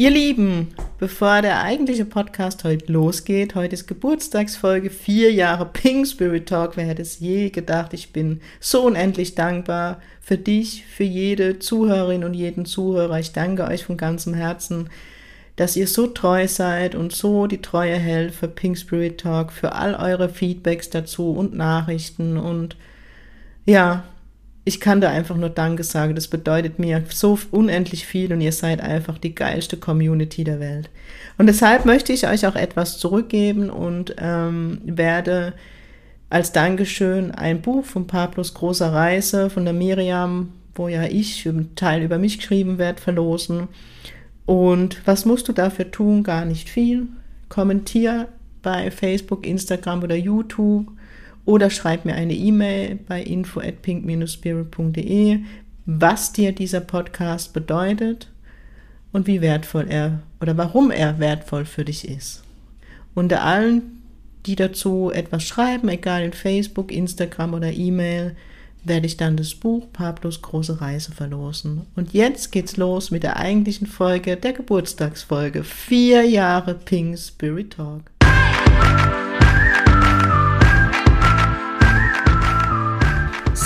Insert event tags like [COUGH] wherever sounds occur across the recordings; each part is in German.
Ihr Lieben, bevor der eigentliche Podcast heute losgeht, heute ist Geburtstagsfolge, vier Jahre Pink Spirit Talk. Wer hätte es je gedacht? Ich bin so unendlich dankbar für dich, für jede Zuhörerin und jeden Zuhörer. Ich danke euch von ganzem Herzen, dass ihr so treu seid und so die Treue hält für Pink Spirit Talk, für all eure Feedbacks dazu und Nachrichten und ja, ich kann da einfach nur Danke sagen. Das bedeutet mir so unendlich viel und ihr seid einfach die geilste Community der Welt. Und deshalb möchte ich euch auch etwas zurückgeben und ähm, werde als Dankeschön ein Buch von Pablos großer Reise von der Miriam, wo ja ich einen Teil über mich geschrieben werde, verlosen. Und was musst du dafür tun? Gar nicht viel. Kommentier bei Facebook, Instagram oder YouTube oder schreib mir eine E-Mail bei info at pink-spirit.de, was dir dieser Podcast bedeutet und wie wertvoll er oder warum er wertvoll für dich ist. Unter allen, die dazu etwas schreiben, egal in Facebook, Instagram oder E-Mail, werde ich dann das Buch Pablos große Reise verlosen. Und jetzt geht's los mit der eigentlichen Folge, der Geburtstagsfolge. Vier Jahre Pink Spirit Talk.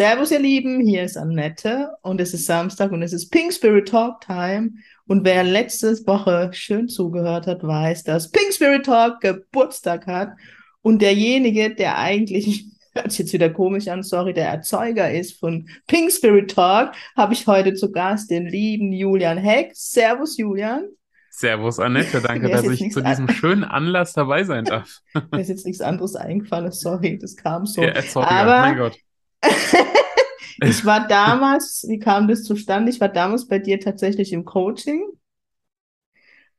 Servus ihr Lieben, hier ist Annette und es ist Samstag und es ist Pink Spirit Talk Time und wer letzte Woche schön zugehört hat, weiß, dass Pink Spirit Talk Geburtstag hat. Und derjenige, der eigentlich, [LAUGHS] hört sich jetzt wieder komisch an, sorry, der Erzeuger ist von Pink Spirit Talk, habe ich heute zu Gast den lieben Julian Heck. Servus, Julian. Servus, Annette. Danke, [LAUGHS] dass ich zu diesem schönen Anlass dabei sein darf. [LAUGHS] Mir ist jetzt nichts anderes eingefallen. Sorry, das kam so. Der Erzeuger, Aber mein Gott. [LAUGHS] Ich war damals, wie kam das zustande? Ich war damals bei dir tatsächlich im Coaching.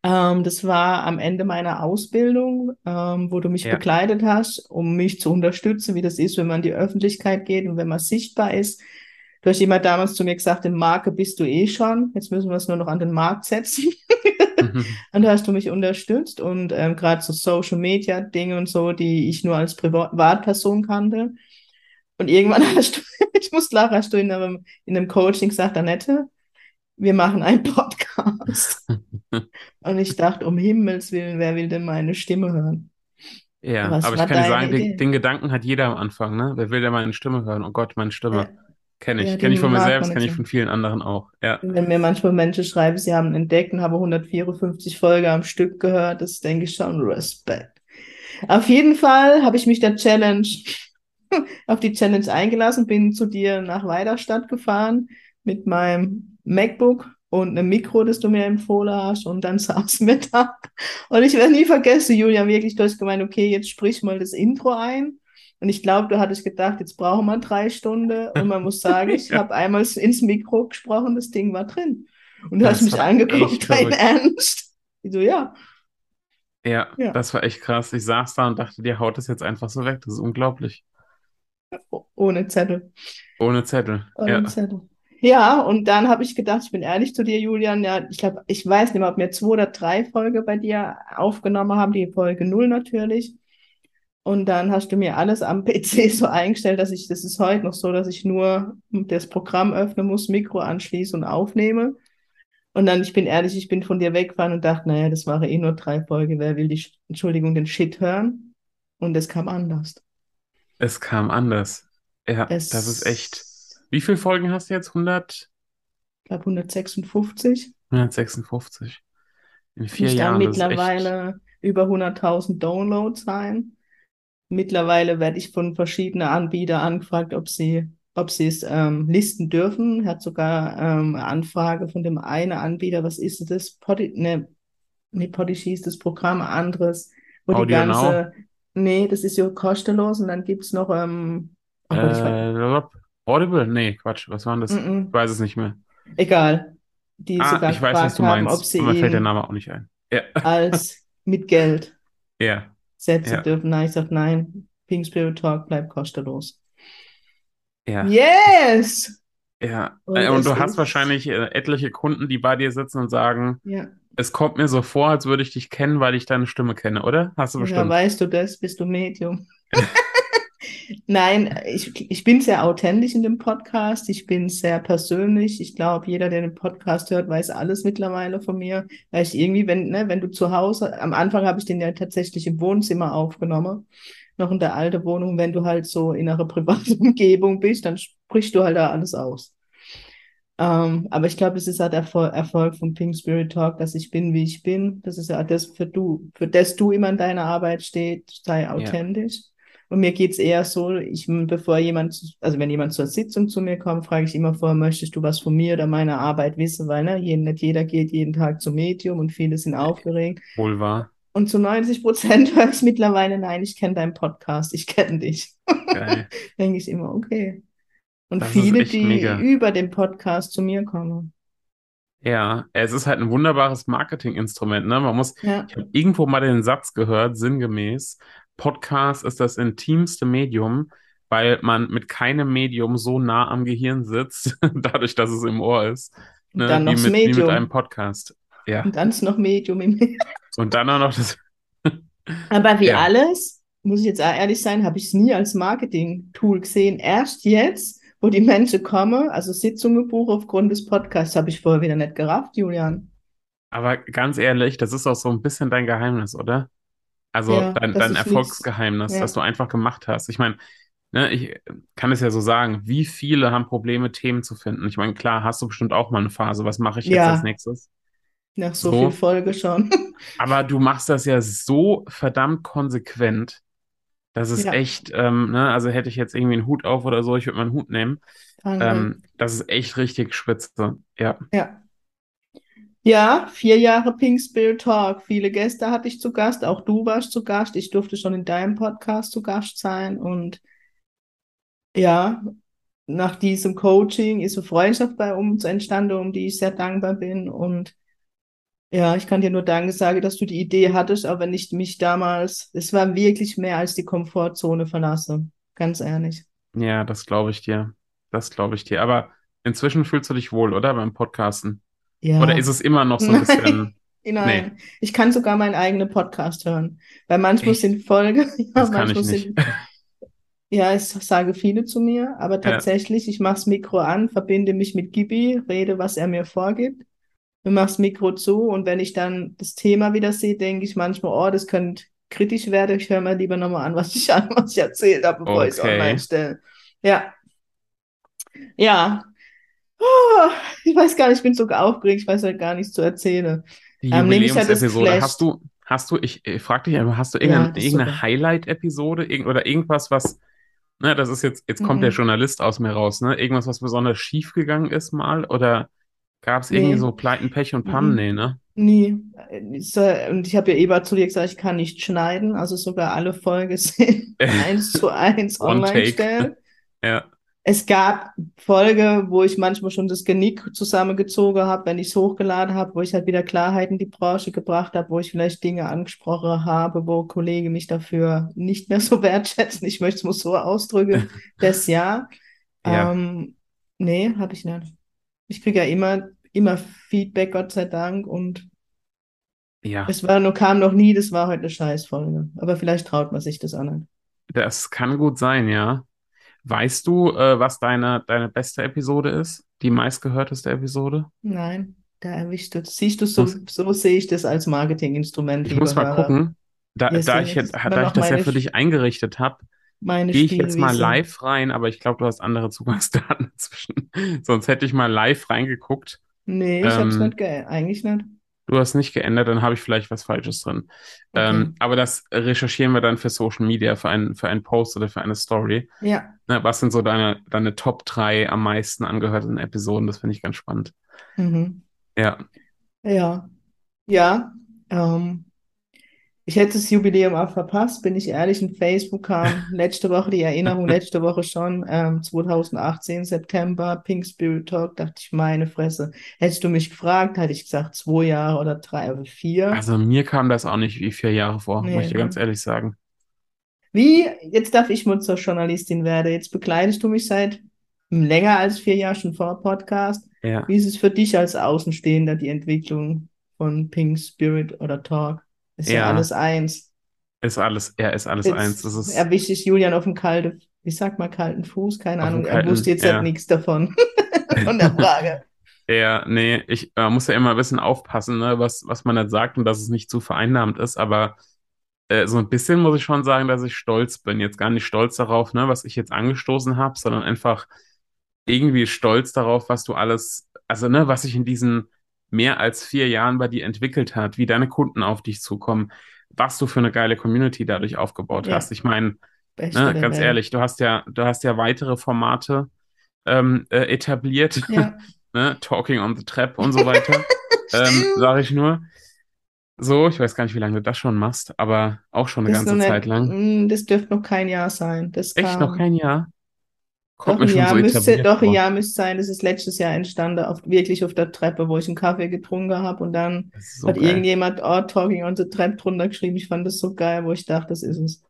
Ähm, das war am Ende meiner Ausbildung, ähm, wo du mich ja. begleitet hast, um mich zu unterstützen, wie das ist, wenn man in die Öffentlichkeit geht und wenn man sichtbar ist. Du hast immer damals zu mir gesagt, in Marke bist du eh schon. Jetzt müssen wir es nur noch an den Markt setzen. mhm. [LAUGHS] Und da hast du mich unterstützt und ähm, gerade so Social Media Dinge und so, die ich nur als Privatperson kannte. Und irgendwann [LAUGHS] hast du, ich muss lachen, hast du in einem, in einem Coaching gesagt, Annette, wir machen einen Podcast. [LAUGHS] und ich dachte, um Himmels Willen, wer will denn meine Stimme hören? Ja, Was aber ich kann dir sagen, den, den, Gedanken hat jeder am Anfang, ne? Wer will denn meine Stimme hören? Oh Gott, meine Stimme. Ja. Kenne ich. Ja, kenne ich von mir selbst, kenne ich von vielen anderen auch. Ja. Wenn mir manchmal Menschen schreiben, sie haben entdeckt und haben 154 Folgen am Stück gehört, das denke ich schon Respekt. Auf jeden Fall habe ich mich der Challenge [LAUGHS] auf die Challenge eingelassen, bin zu dir nach Weiderstadt gefahren mit meinem MacBook und einem Mikro, das du mir empfohlen hast. Und dann [LAUGHS] saßen wir da. Und ich werde nie vergessen, Julia, wirklich, du hast gemeint, okay, jetzt sprich mal das Intro ein. Und ich glaube, du hattest gedacht, jetzt brauchen wir drei Stunden. Und man muss sagen, [LAUGHS] ich ja. habe einmal ins Mikro gesprochen, das Ding war drin. Und du das hast mich angeguckt, dein Ernst. Ich so, ja. ja. Ja, das war echt krass. Ich saß da und dachte, dir haut das jetzt einfach so weg. Das ist unglaublich. Ohne Zettel. Ohne Zettel. Ohne ja. Zettel. Ja, und dann habe ich gedacht, ich bin ehrlich zu dir, Julian. Ja, ich glaube, ich weiß nicht mehr, ob wir zwei oder drei Folge bei dir aufgenommen haben, die Folge null natürlich. Und dann hast du mir alles am [LAUGHS] PC so eingestellt, dass ich, das ist heute noch so, dass ich nur das Programm öffnen muss, Mikro anschließe und aufnehme. Und dann, ich bin ehrlich, ich bin von dir weggefahren und dachte, naja, das waren eh nur drei Folgen, wer will die, Entschuldigung, den Shit hören? Und es kam anders. Es kam anders. Ja, es, das ist echt. Wie viele Folgen hast du jetzt? 100? Ich glaube 156. 156. In vier ich Jahren. Dann mittlerweile über 100.000 Downloads sein. Mittlerweile werde ich von verschiedenen Anbietern angefragt, ob sie, ob sie es ähm, listen dürfen. Hat sogar ähm, eine Anfrage von dem einen Anbieter. Was ist das? Podi ne, ne, Podigy ist das Programm, anderes, wo Audio die ganze, Now. Nee, das ist ja kostenlos und dann gibt es noch. Ähm, oh Gott, äh, Audible? Nee, Quatsch. Was war denn das? Mm -mm. Ich weiß es nicht mehr. Egal. Die ah, sogar ich weiß, was du meinst. Haben, ob sie mir fällt der Name auch nicht ein. Ja. Als [LAUGHS] mit Geld ja. setzen ja. dürfen. Nein, ich sage nein. Pink Spirit Talk bleibt kostenlos. Ja. Yes! Ja, und, äh, und du hast wahrscheinlich äh, etliche Kunden, die bei dir sitzen und sagen, ja. Es kommt mir so vor, als würde ich dich kennen, weil ich deine Stimme kenne, oder? Hast du bestimmt. Ja, weißt du das? Bist du Medium? [LAUGHS] Nein, ich, ich bin sehr authentisch in dem Podcast. Ich bin sehr persönlich. Ich glaube, jeder, der den Podcast hört, weiß alles mittlerweile von mir. Weil ich irgendwie, wenn, ne, wenn du zu Hause, am Anfang habe ich den ja tatsächlich im Wohnzimmer aufgenommen, noch in der alten Wohnung. Wenn du halt so in einer privaten [LAUGHS] Umgebung bist, dann sprichst du halt da alles aus. Ähm, aber ich glaube, das ist halt der Erfolg von Pink Spirit Talk, dass ich bin, wie ich bin. Das ist ja das, für du, für das du immer in deiner Arbeit steht, sei authentisch. Ja. Und mir geht's eher so, ich, bevor jemand, also wenn jemand zur Sitzung zu mir kommt, frage ich immer vorher, möchtest du was von mir oder meiner Arbeit wissen, weil ne, nicht jeder geht jeden Tag zum Medium und viele sind aufgeregt. Wohl wahr. Und zu 90 Prozent [LAUGHS] höre ich mittlerweile, nein, ich kenne deinen Podcast, ich kenne dich. [LAUGHS] Denke ich immer, okay. Und das viele, die mega. über den Podcast zu mir kommen. Ja, es ist halt ein wunderbares Marketinginstrument. Ne? Man muss, ja. ich habe irgendwo mal den Satz gehört, sinngemäß, Podcast ist das intimste Medium, weil man mit keinem Medium so nah am Gehirn sitzt, [LAUGHS] dadurch, dass es im Ohr ist. Ne? dann noch wie, mit, Medium. wie mit einem Podcast. Ja. Und dann ist noch Medium im Und dann auch noch das. [LAUGHS] Aber wie ja. alles, muss ich jetzt ehrlich sein, habe ich es nie als Marketing-Tool gesehen. Erst jetzt, wo die Menschen kommen, also Sitzungen buchen aufgrund des Podcasts, habe ich vorher wieder nicht gerafft, Julian. Aber ganz ehrlich, das ist auch so ein bisschen dein Geheimnis, oder? Also ja, dein, dein Erfolgsgeheimnis, ja. das du einfach gemacht hast. Ich meine, ne, ich kann es ja so sagen, wie viele haben Probleme, Themen zu finden? Ich meine, klar, hast du bestimmt auch mal eine Phase, was mache ich jetzt ja. als nächstes? Nach so, so viel Folge schon. Aber du machst das ja so verdammt konsequent. Das ist ja. echt, ähm, ne, also hätte ich jetzt irgendwie einen Hut auf oder so, ich würde meinen Hut nehmen. Ähm, das ist echt richtig spitze. Ja. Ja. Ja, vier Jahre Pink Spirit Talk. Viele Gäste hatte ich zu Gast. Auch du warst zu Gast. Ich durfte schon in deinem Podcast zu Gast sein. Und ja, nach diesem Coaching ist eine Freundschaft bei uns entstanden, um die ich sehr dankbar bin. Und ja, ich kann dir nur Danke sagen, dass du die Idee hattest, aber nicht mich damals. Es war wirklich mehr als die Komfortzone verlasse. Ganz ehrlich. Ja, das glaube ich dir. Das glaube ich dir. Aber inzwischen fühlst du dich wohl, oder? Beim Podcasten. Ja. Oder ist es immer noch so ein bisschen. [LAUGHS] Nein, nee. ich kann sogar meinen eigenen Podcast hören. Weil manchmal Echt? sind Folge, [LAUGHS] ja, das kann manchmal ich nicht. sind, ja, es sage viele zu mir, aber tatsächlich, ja. ich mache das Mikro an, verbinde mich mit Gibi, rede, was er mir vorgibt, mache das Mikro zu und wenn ich dann das Thema wieder sehe, denke ich manchmal, oh, das könnte kritisch werden, ich höre mir lieber nochmal an, [LAUGHS] was ich an, was ich erzählt habe, bevor okay. ich es online stelle. Ja. Ja, Oh, ich weiß gar nicht, ich bin so aufgeregt, ich weiß halt gar nichts zu erzählen. Die ähm, Jubiläumsepisode, hast du, hast du, ich, ich frage dich einfach, hast du irgendeine, ja, irgendeine Highlight-Episode irgend, oder irgendwas, was, ne, das ist jetzt, jetzt kommt mhm. der Journalist aus mir raus, ne, irgendwas, was besonders schief gegangen ist mal, oder gab es nee. irgendwie so Pleiten, Pech und Pannen, mhm. nee, ne? Nie. Und ich habe ja eben zu dir gesagt, ich kann nicht schneiden, also sogar alle Folgen [LAUGHS] sind [LAUGHS] eins zu eins online stellen. [LAUGHS] Ja es gab Folge, wo ich manchmal schon das Genick zusammengezogen habe, wenn ich es hochgeladen habe, wo ich halt wieder Klarheit in die Branche gebracht habe, wo ich vielleicht Dinge angesprochen habe, wo Kollegen mich dafür nicht mehr so wertschätzen. Ich möchte es mal so ausdrücken, das ja. ja. Ähm, nee, habe ich nicht. Ich kriege ja immer, immer Feedback, Gott sei Dank, und ja. es war nur, kam noch nie, das war heute eine Scheißfolge. Aber vielleicht traut man sich das an. Das kann gut sein, ja. Weißt du, äh, was deine, deine beste Episode ist? Die meistgehörteste Episode? Nein, da erwischt du. Siehst du, so, so sehe ich das als Marketinginstrument. Ich muss mal Hörer. gucken. Da, da ich, da ich das ja für dich eingerichtet habe, gehe ich jetzt mal live rein, aber ich glaube, du hast andere Zugangsdaten [LAUGHS] inzwischen. Sonst hätte ich mal live reingeguckt. Nee, ich ähm, habe es nicht eigentlich nicht. Du hast nicht geändert, dann habe ich vielleicht was Falsches drin. Okay. Ähm, aber das recherchieren wir dann für Social Media, für einen, für einen Post oder für eine Story. Ja. Na, was sind so deine, deine Top 3 am meisten angehörten Episoden? Das finde ich ganz spannend. Mhm. Ja. Ja. Ja. Ähm, ich hätte das Jubiläum auch verpasst, bin ich ehrlich. In Facebook kam [LAUGHS] letzte Woche die Erinnerung, letzte Woche schon, ähm, 2018, September, Pink Spirit Talk, dachte ich, meine Fresse. Hättest du mich gefragt, hätte ich gesagt, zwei Jahre oder drei oder vier. Also mir kam das auch nicht wie vier Jahre vor, nee, muss ich dir ganz ehrlich sagen. Wie, jetzt darf ich mal zur Journalistin werden. Jetzt begleitest du mich seit länger als vier Jahren schon vor Podcast. Ja. Wie ist es für dich als Außenstehender, die Entwicklung von Pink Spirit oder Talk? Ist ja, ja alles eins. Ist alles, ja, ist alles jetzt eins. Das ist erwische ich Julian auf dem kalten, wie sagt man, kalten Fuß? Keine Ahnung. Kalten, er wusste jetzt ja. halt nichts davon. [LAUGHS] von der Frage. Ja, nee, ich äh, muss ja immer ein bisschen aufpassen, ne, was, was man jetzt sagt und dass es nicht zu vereinnahmt ist, aber äh, so ein bisschen muss ich schon sagen, dass ich stolz bin. Jetzt gar nicht stolz darauf, ne, was ich jetzt angestoßen habe, sondern einfach irgendwie stolz darauf, was du alles, also ne, was sich in diesen mehr als vier Jahren bei dir entwickelt hat, wie deine Kunden auf dich zukommen, was du für eine geile Community dadurch aufgebaut ja. hast. Ich meine, ne, ganz ehrlich, du hast ja, du hast ja weitere Formate ähm, äh, etabliert, ja. [LAUGHS] ne? Talking on the Trap und so weiter, [LAUGHS] ähm, sage ich nur. So, ich weiß gar nicht, wie lange du das schon machst, aber auch schon eine das ganze Zeit lang. Mm, das dürfte noch kein Jahr sein. Das Echt noch kein Jahr? Kommt doch, ein Jahr so müsste, doch ein Jahr müsste sein. Das ist letztes Jahr entstanden, auf, wirklich auf der Treppe, wo ich einen Kaffee getrunken habe und dann so hat geil. irgendjemand oh, Talking on the Trap drunter geschrieben. Ich fand das so geil, wo ich dachte, das ist es.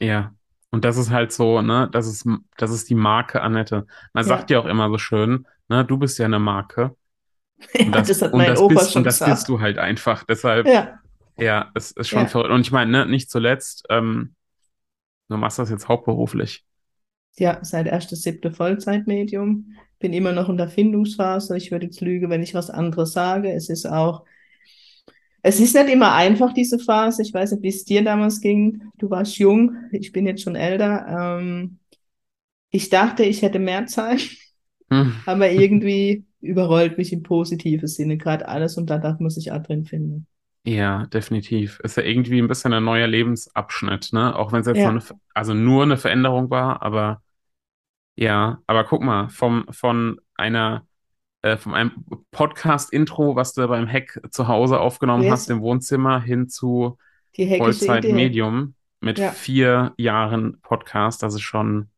Ja, und das ist halt so, ne, das ist, das ist die Marke Annette. Man ja. sagt ja auch immer so schön, ne, du bist ja eine Marke. [LAUGHS] Und das, das hat mein das Opa bist, schon Und das bist du halt einfach. Deshalb, ja, ja es ist schon ja. verrückt. Und ich meine, ne, nicht zuletzt, ähm, du machst das jetzt hauptberuflich. Ja, seit erstes siebte Vollzeitmedium. Bin immer noch in der Findungsphase. Ich würde jetzt lügen, wenn ich was anderes sage. Es ist auch es ist nicht immer einfach, diese Phase. Ich weiß nicht, wie es dir damals ging. Du warst jung, ich bin jetzt schon älter. Ähm, ich dachte, ich hätte mehr Zeit, hm. [LAUGHS] aber irgendwie überrollt mich im positiven Sinne gerade alles und da man sich auch drin finden. Ja, definitiv. Ist ja irgendwie ein bisschen ein neuer Lebensabschnitt, ne? Auch wenn es jetzt ja. nur eine, also nur eine Veränderung war, aber ja, aber guck mal, vom, von einer äh, von einem Podcast-Intro, was du beim Hack zu Hause aufgenommen yes. hast im Wohnzimmer, hin zu Vollzeit-Medium mit ja. vier Jahren Podcast. Das ist schon,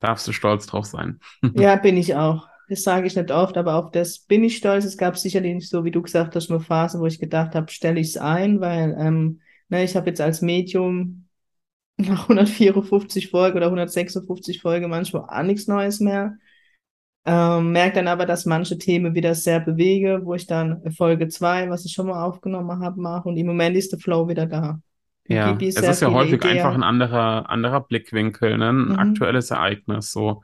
darfst du stolz drauf sein. [LAUGHS] ja, bin ich auch. Das sage ich nicht oft, aber auf das bin ich stolz. Es gab sicherlich nicht so, wie du gesagt hast, eine Phase, wo ich gedacht habe, stelle ich es ein, weil ähm, ne, ich habe jetzt als Medium nach 154 Folgen oder 156 Folgen manchmal auch nichts Neues mehr. Ähm, merke dann aber, dass manche Themen wieder sehr bewege, wo ich dann Folge 2, was ich schon mal aufgenommen habe, mache. Und im Moment ist der Flow wieder da. Ja, es ist ja häufig Ideen. einfach ein anderer, anderer Blickwinkel, ne? ein mhm. aktuelles Ereignis. So.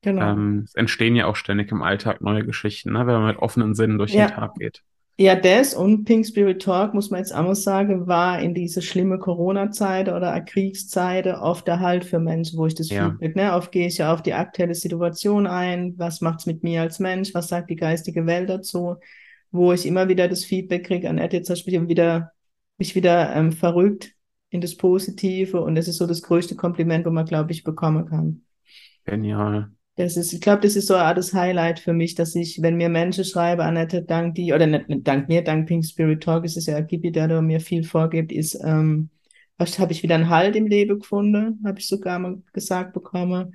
Genau. Ähm, es entstehen ja auch ständig im Alltag neue Geschichten, ne? wenn man mit offenen Sinnen durch ja. den Tag geht. Ja, das und Pink Spirit Talk, muss man jetzt auch sagen, war in diese schlimme Corona-Zeit oder Kriegszeit oft der Halt für Menschen, wo ich das ja. Feedback, ne, oft gehe ich ja auf die aktuelle Situation ein, was macht's mit mir als Mensch, was sagt die geistige Welt dazu, wo ich immer wieder das Feedback kriege, an jetzt hast du wieder, mich wieder ähm, verrückt in das Positive und das ist so das größte Kompliment, wo man, glaube ich, bekommen kann. Genial. Das ist, ich glaube, das ist so das Highlight für mich, dass ich, wenn mir Menschen schreiben, Annette, dank die, oder nicht, nicht dank mir, dank Pink Spirit Talk, es ist ja Gibi, der da mir viel vorgibt, ist, ähm, habe ich wieder einen Halt im Leben gefunden, habe ich sogar mal gesagt bekommen.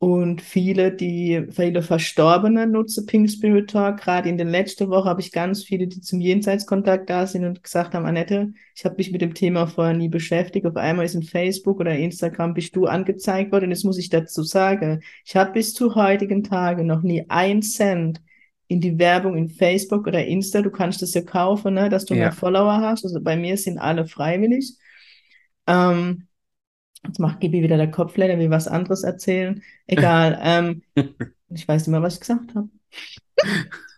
Und viele, die, viele Verstorbene nutzen Pink Spirit Talk. Gerade in den letzten Wochen habe ich ganz viele, die zum Jenseitskontakt da sind und gesagt haben, Annette, ich habe mich mit dem Thema vorher nie beschäftigt. Auf einmal ist in Facebook oder Instagram bist du angezeigt worden. Und jetzt muss ich dazu sagen, ich habe bis zu heutigen Tagen noch nie ein Cent in die Werbung in Facebook oder Insta. Du kannst das ja kaufen, ne, dass du ja. mehr Follower hast. Also bei mir sind alle freiwillig. Ähm, Jetzt macht Gibi wieder der Kopfleder, wie was anderes erzählen. Egal. [LAUGHS] ähm, ich weiß nicht mehr, was ich gesagt habe.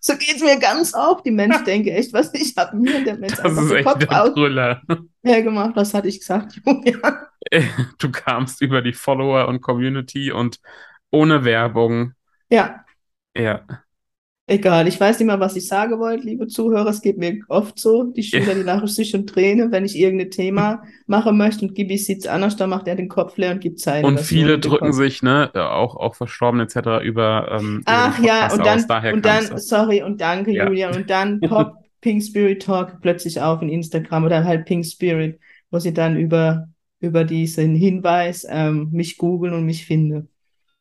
so geht's mir ganz auf. Die Menschen denken echt, was ich habe mir der Mensch das einfach ist echt Kopf der Brüller. hergemacht. Was hatte ich gesagt, [LAUGHS] Julian? [LAUGHS] Du kamst über die Follower und Community und ohne Werbung. Ja. Ja. Egal, ich weiß nicht mehr, was ich sagen wollte, liebe Zuhörer. Es geht mir oft so. Die Schüler, die lachen sich und tränen, wenn ich irgendein Thema machen möchte und Gibi sieht's anders, dann macht er den Kopf leer und gibt Zeit. Und viele drücken sich, ne, auch, auch verstorben etc. über. Ähm, Ach ja, und dann, aus, und dann, sorry und danke, ja. Julia. Und dann [LAUGHS] poppt Pink Spirit Talk plötzlich auf in Instagram oder halt Pink Spirit, wo sie dann über, über diesen Hinweis ähm, mich googeln und mich finden.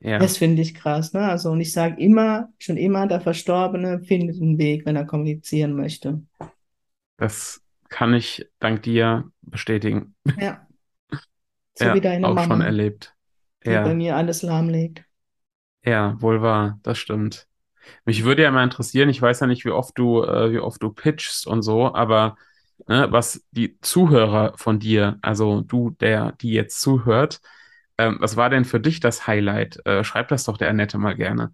Ja. Das finde ich krass. Ne? Also, und ich sage immer, schon immer, der Verstorbene findet einen Weg, wenn er kommunizieren möchte. Das kann ich dank dir bestätigen. Ja. [LAUGHS] So ja, wie deine auch Mama. schon erlebt. Die ja. bei mir alles lahmlegt. Ja, wohl wahr, das stimmt. Mich würde ja mal interessieren, ich weiß ja nicht, wie oft du, äh, wie oft du pitchst und so, aber ne, was die Zuhörer von dir, also du, der, die jetzt zuhört, ähm, was war denn für dich das Highlight? Äh, schreib das doch der Annette mal gerne.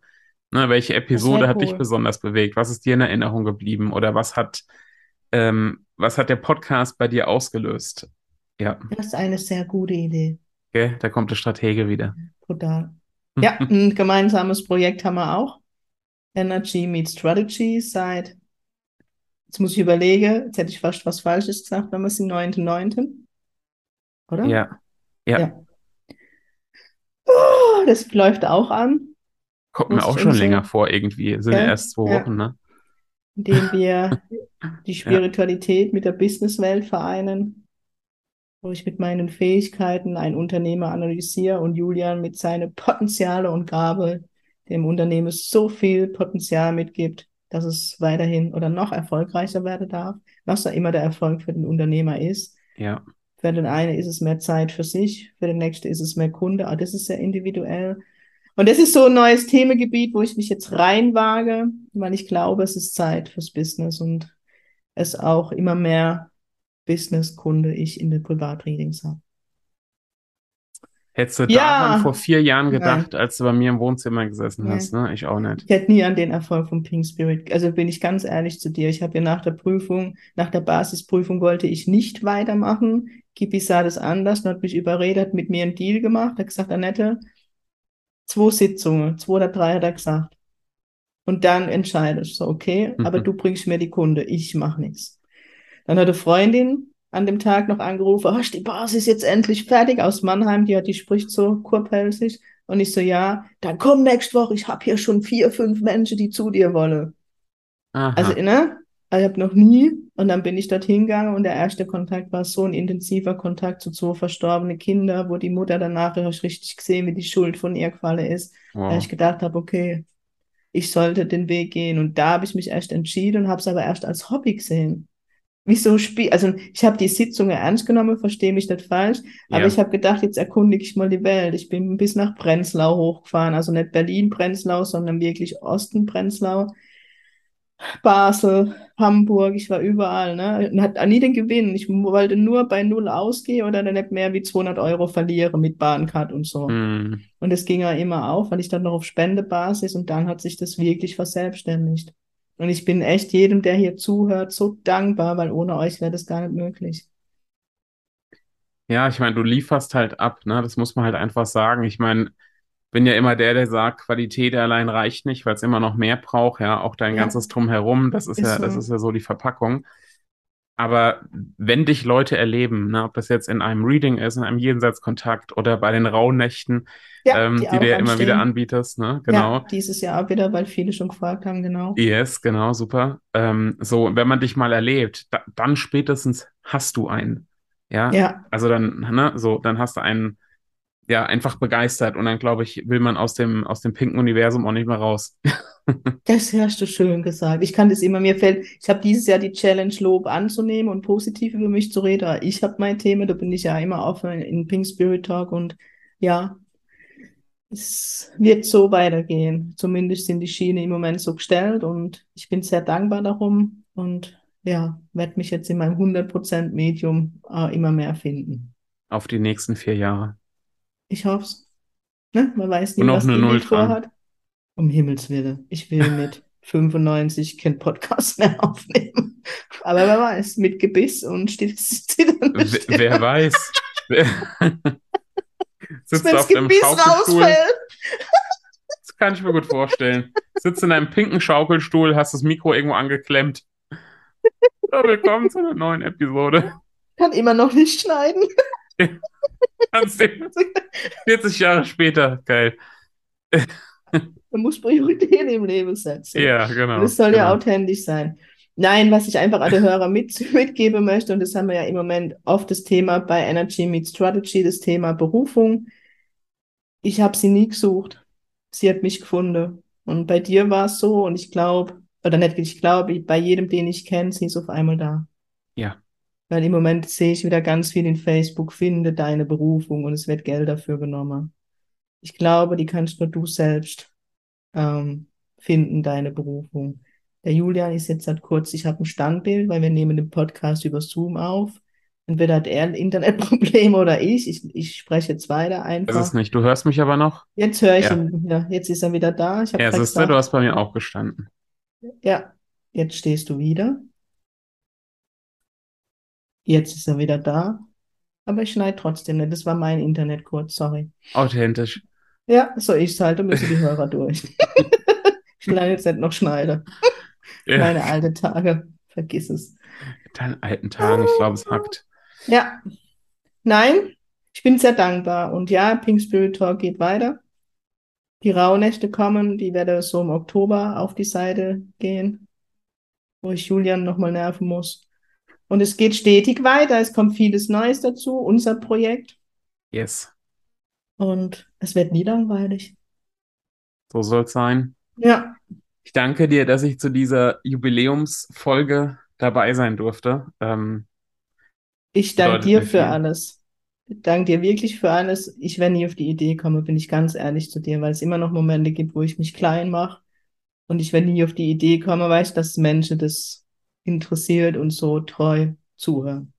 Ne, welche Episode hat cool. dich besonders bewegt? Was ist dir in Erinnerung geblieben? Oder was hat, ähm, was hat der Podcast bei dir ausgelöst? Ja. Das ist eine sehr gute Idee. Okay, da kommt der Stratege wieder. Total. Ja, [LAUGHS] ein gemeinsames Projekt haben wir auch. Energy Meets Strategy seit, jetzt muss ich überlegen, jetzt hätte ich fast was Falsches gesagt, wenn wir es im 9.9. Oder? Ja. Ja. ja. Das läuft auch an. Kommt mir auch schon länger vor, irgendwie. Sind ja, erst zwei ja. Wochen, ne? Indem wir [LAUGHS] die Spiritualität mit der Businesswelt vereinen, wo ich mit meinen Fähigkeiten ein Unternehmer analysiere und Julian mit seinen Potenziale und Gabe dem Unternehmen so viel Potenzial mitgibt, dass es weiterhin oder noch erfolgreicher werden darf, was da immer der Erfolg für den Unternehmer ist. Ja. Für den einen ist es mehr Zeit für sich, für den nächsten ist es mehr Kunde, aber das ist sehr individuell. Und das ist so ein neues Themengebiet, wo ich mich jetzt reinwage, weil ich glaube, es ist Zeit fürs Business und es auch immer mehr Business-Kunde ich in den Privatreadings habe. Hättest du ja, daran vor vier Jahren gedacht, nein. als du bei mir im Wohnzimmer gesessen nein. hast, ne? Ich auch nicht. Ich hätte nie an den Erfolg von Pink Spirit. Also bin ich ganz ehrlich zu dir. Ich habe ja nach der Prüfung, nach der Basisprüfung wollte ich nicht weitermachen. Kipi sah das anders und hat mich überredet, hat mit mir einen Deal gemacht. Hat gesagt, Annette, zwei Sitzungen, zwei oder drei hat er gesagt. Und dann entscheidest du, so, okay, mhm. aber du bringst mir die Kunde, ich mache nichts. Dann hat eine Freundin an dem Tag noch angerufen, hast die Basis jetzt endlich fertig aus Mannheim, die hat, die spricht so kurpelzig. Und ich so, ja, dann komm nächste Woche, ich habe hier schon vier, fünf Menschen, die zu dir wollen. Aha. Also, ne? Ich habe noch nie, und dann bin ich dorthin gegangen und der erste Kontakt war so ein intensiver Kontakt zu zwei verstorbenen Kindern, wo die Mutter danach ich richtig gesehen, wie die Schuld von ihr gefallen ist. Wow. Da ich gedacht habe, okay, ich sollte den Weg gehen. Und da habe ich mich erst entschieden und habe es aber erst als Hobby gesehen. Wieso spiel, also ich habe die Sitzungen ernst genommen, verstehe mich nicht falsch, aber ja. ich habe gedacht, jetzt erkundige ich mal die Welt. Ich bin bis nach Prenzlau hochgefahren, also nicht Berlin-Prenzlau, sondern wirklich Osten-Prenzlau. Basel, Hamburg, ich war überall, ne? Und hat nie den Gewinn. Ich wollte nur bei Null ausgehen oder dann nicht mehr wie 200 Euro verlieren mit Bahncard und so. Mm. Und es ging ja immer auf, weil ich dann noch auf Spendebasis und dann hat sich das wirklich verselbstständigt. Und ich bin echt jedem, der hier zuhört, so dankbar, weil ohne euch wäre das gar nicht möglich. Ja, ich meine, du lieferst halt ab, ne? Das muss man halt einfach sagen. Ich meine, bin ja immer der, der sagt, Qualität allein reicht nicht, weil es immer noch mehr braucht, ja, auch dein ja. ganzes Drumherum, das ist, ist ja, so. das ist ja so die Verpackung. Aber wenn dich Leute erleben, ne, ob das jetzt in einem Reading ist, in einem Jenseitskontakt oder bei den Rauhnächten, ja, ähm, die, die du ja immer wieder anbietest, ne? Genau. Ja, dieses Jahr auch wieder, weil viele schon gefragt haben, genau. Yes, genau, super. Ähm, so, wenn man dich mal erlebt, da, dann spätestens hast du einen. Ja. Ja. Also dann, ne, so, dann hast du einen, ja, einfach begeistert und dann glaube ich, will man aus dem, aus dem pinken Universum auch nicht mehr raus. [LAUGHS] das hast du schön gesagt. Ich kann das immer, mir fällt, ich habe dieses Jahr die Challenge Lob anzunehmen und positiv über mich zu reden. Ich habe mein Thema, da bin ich ja immer offen in Pink Spirit Talk und ja, es wird so weitergehen. Zumindest sind die Schiene im Moment so gestellt und ich bin sehr dankbar darum und ja, werde mich jetzt in meinem 100% Medium äh, immer mehr finden. Auf die nächsten vier Jahre. Ich hoffe es. Ne? Man weiß nicht, was die vorhat. Um Himmels Willen. Ich will mit [LAUGHS] 95 kein Podcast mehr aufnehmen. Aber wer weiß, mit Gebiss und steht Wer, wer weiß. [LAUGHS] Sitzt auf dem Schaukelstuhl. Rausfällt. Das kann ich mir gut vorstellen. Sitzt in einem pinken Schaukelstuhl, hast das Mikro irgendwo angeklemmt. Ja, willkommen zu einer neuen Episode. Kann immer noch nicht schneiden. [LAUGHS] 40 [LAUGHS] Jahre später, geil. Man muss Prioritäten im Leben setzen. Ja, genau. Das soll genau. ja authentisch sein. Nein, was ich einfach den Hörer mit, [LAUGHS] mitgeben möchte, und das haben wir ja im Moment oft das Thema bei Energy Meets Strategy, das Thema Berufung. Ich habe sie nie gesucht. Sie hat mich gefunden. Und bei dir war es so, und ich glaube, oder nicht, ich glaube, bei jedem, den ich kenne, sie ist auf einmal da. Ja. Weil im Moment sehe ich wieder ganz viel in Facebook, finde deine Berufung und es wird Geld dafür genommen. Ich glaube, die kannst nur du selbst ähm, finden, deine Berufung. Der Julian ist jetzt seit kurz, ich habe ein Standbild, weil wir nehmen den Podcast über Zoom auf. Entweder hat er ein Internetproblem [LAUGHS] oder ich. ich. Ich spreche jetzt weiter einfach. Das ist nicht. Du hörst mich aber noch? Jetzt höre ich ja. ihn wieder. Jetzt ist er wieder da. Ich ja, siehst du, du hast bei mir auch gestanden. Ja, jetzt stehst du wieder. Jetzt ist er wieder da. Aber ich schneide trotzdem nicht. Das war mein Internet kurz, sorry. Authentisch. Ja, so es halt. Da müssen die Hörer durch. [LAUGHS] ich schneide jetzt nicht noch schneide. Ja. Meine alten Tage. Vergiss es. Deine alten Tage, ich glaube, es hackt. Ja. Nein, ich bin sehr dankbar. Und ja, Pink Spirit Talk geht weiter. Die Rauhnächte kommen, die werde so im Oktober auf die Seite gehen, wo ich Julian nochmal nerven muss. Und es geht stetig weiter. Es kommt vieles Neues dazu. Unser Projekt. Yes. Und es wird nie langweilig. So soll es sein. Ja. Ich danke dir, dass ich zu dieser Jubiläumsfolge dabei sein durfte. Ähm, ich danke dir für viel. alles. Ich danke dir wirklich für alles. Ich, wenn nie auf die Idee komme, bin ich ganz ehrlich zu dir, weil es immer noch Momente gibt, wo ich mich klein mache. Und ich, wenn nie auf die Idee komme, weiß, dass Menschen das interessiert und so treu zuhören.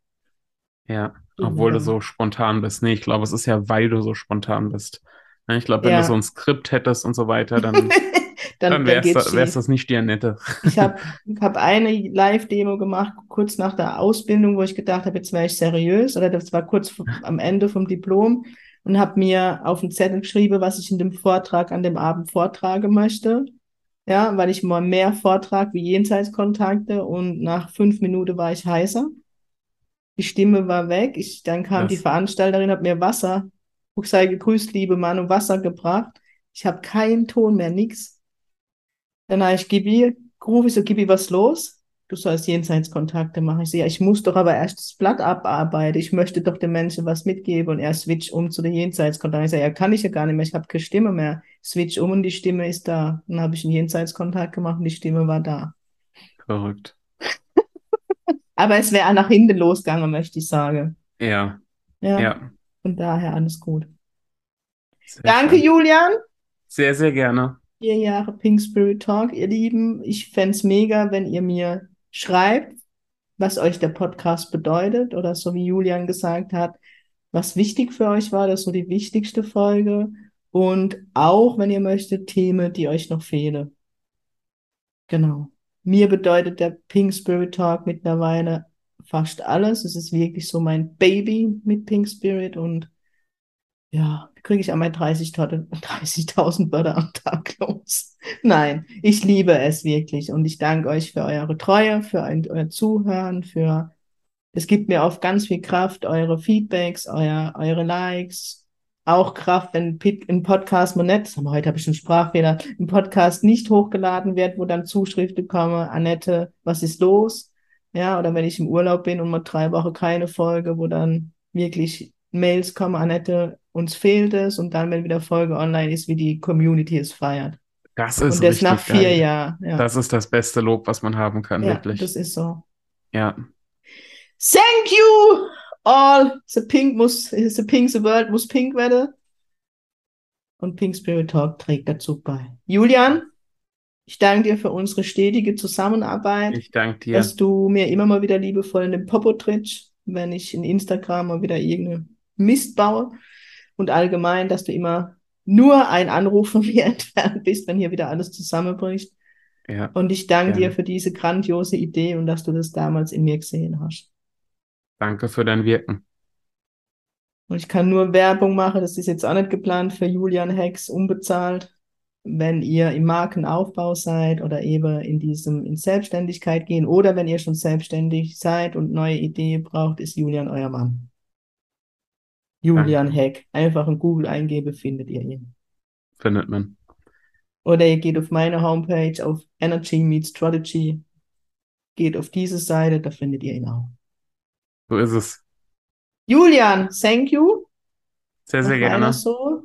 Ja, obwohl ja. du so spontan bist. Nee, ich glaube, es ist ja, weil du so spontan bist. Ich glaube, wenn ja. du so ein Skript hättest und so weiter, dann, [LAUGHS] dann, dann wäre es das nicht die Annette. ich habe [LAUGHS] hab eine Live-Demo gemacht, kurz nach der Ausbildung, wo ich gedacht habe, jetzt wäre ich seriös, oder das war kurz [LAUGHS] am Ende vom Diplom und habe mir auf den Zettel geschrieben, was ich in dem Vortrag an dem Abend vortragen möchte ja, weil ich mal mehr Vortrag wie Jenseitskontakte und nach fünf Minuten war ich heißer. Die Stimme war weg. Ich, dann kam Was? die Veranstalterin, hat mir Wasser, ich sei gegrüßt, liebe Mann, und Wasser gebracht. Ich habe keinen Ton mehr, nix. Dann habe ich Gibi gerufen, ich so, Gibi, was los? Du sollst Jenseitskontakte machen. Ich ja, ich muss doch aber erst das Blatt abarbeiten. Ich möchte doch den Menschen was mitgeben und er switcht um zu den Jenseitskontakten. Ich so, ja, kann ich ja gar nicht mehr. Ich habe keine Stimme mehr. Switch um und die Stimme ist da. Dann habe ich einen Jenseitskontakt gemacht und die Stimme war da. Verrückt. [LAUGHS] aber es wäre nach hinten losgegangen, möchte ich sagen. Ja. Ja. ja. Von daher alles gut. Sehr Danke, schön. Julian. Sehr, sehr gerne. Vier Jahre Pink Spirit Talk, ihr Lieben. Ich fände es mega, wenn ihr mir schreibt, was euch der Podcast bedeutet oder so wie Julian gesagt hat, was wichtig für euch war, das ist so die wichtigste Folge und auch, wenn ihr möchtet, Themen, die euch noch fehlen. Genau. Mir bedeutet der Pink Spirit Talk mittlerweile fast alles. Es ist wirklich so mein Baby mit Pink Spirit und ja, kriege ich einmal 30.000 30 Wörter am Tag los. Nein, ich liebe es wirklich und ich danke euch für eure Treue, für euer Zuhören, für es gibt mir oft ganz viel Kraft, eure Feedbacks, euer, eure Likes, auch Kraft, wenn ein Podcast mal nicht, heute habe ich einen Sprachfehler, ein Podcast nicht hochgeladen wird, wo dann Zuschriften kommen, Annette, was ist los? Ja, oder wenn ich im Urlaub bin und mal drei Wochen keine Folge, wo dann wirklich Mails kommen, Annette, uns fehlt es und dann, wenn wieder Folge online ist, wie die Community es feiert. Das ist und das nach vier geil. Jahren. Ja. Das ist das beste Lob, was man haben kann, ja, wirklich. Das ist so. Ja. Thank you all. The pink muss, the pink, the world muss pink werden. Und Pink Spirit Talk trägt dazu bei. Julian, ich danke dir für unsere stetige Zusammenarbeit. Ich danke dir. Dass du mir immer mal wieder liebevoll in den Popo trittst, wenn ich in Instagram mal wieder irgendeine Mist baue und allgemein, dass du immer nur ein Anruf von [LAUGHS] mir entfernt bist, wenn hier wieder alles zusammenbricht. Ja, und ich danke gerne. dir für diese grandiose Idee und dass du das damals in mir gesehen hast. Danke für dein Wirken. Und ich kann nur Werbung machen, das ist jetzt auch nicht geplant für Julian Hex, unbezahlt. Wenn ihr im Markenaufbau seid oder eben in diesem, in Selbstständigkeit gehen oder wenn ihr schon selbstständig seid und neue Ideen braucht, ist Julian euer Mann. Julian Heck. Einfach in Google eingebe, findet ihr ihn. Findet man. Oder ihr geht auf meine Homepage auf Energy Meets Strategy, geht auf diese Seite, da findet ihr ihn auch. So ist es. Julian, thank you. Sehr, sehr gerne. So.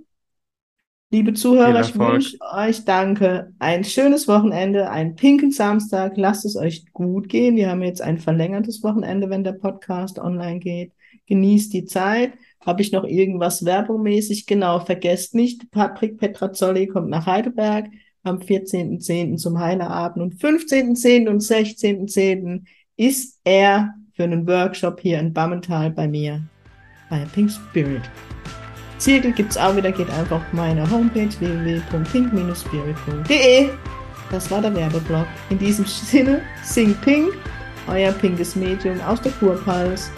Liebe Zuhörer, ich wünsche euch danke. Ein schönes Wochenende, einen pinken Samstag. Lasst es euch gut gehen. Wir haben jetzt ein verlängertes Wochenende, wenn der Podcast online geht. Genießt die Zeit. Habe ich noch irgendwas werbungmäßig? Genau, vergesst nicht, Patrick Petrazzoli kommt nach Heidelberg am 14.10. zum Heilerabend und 15.10. und 16.10. ist er für einen Workshop hier in Bammental bei mir bei Pink Spirit. Zirkel gibt's auch wieder, geht einfach auf meine Homepage www.pink-spirit.de. Das war der Werbeblock. In diesem Sinne, sing Pink, euer pinkes Medium aus der Kurpals.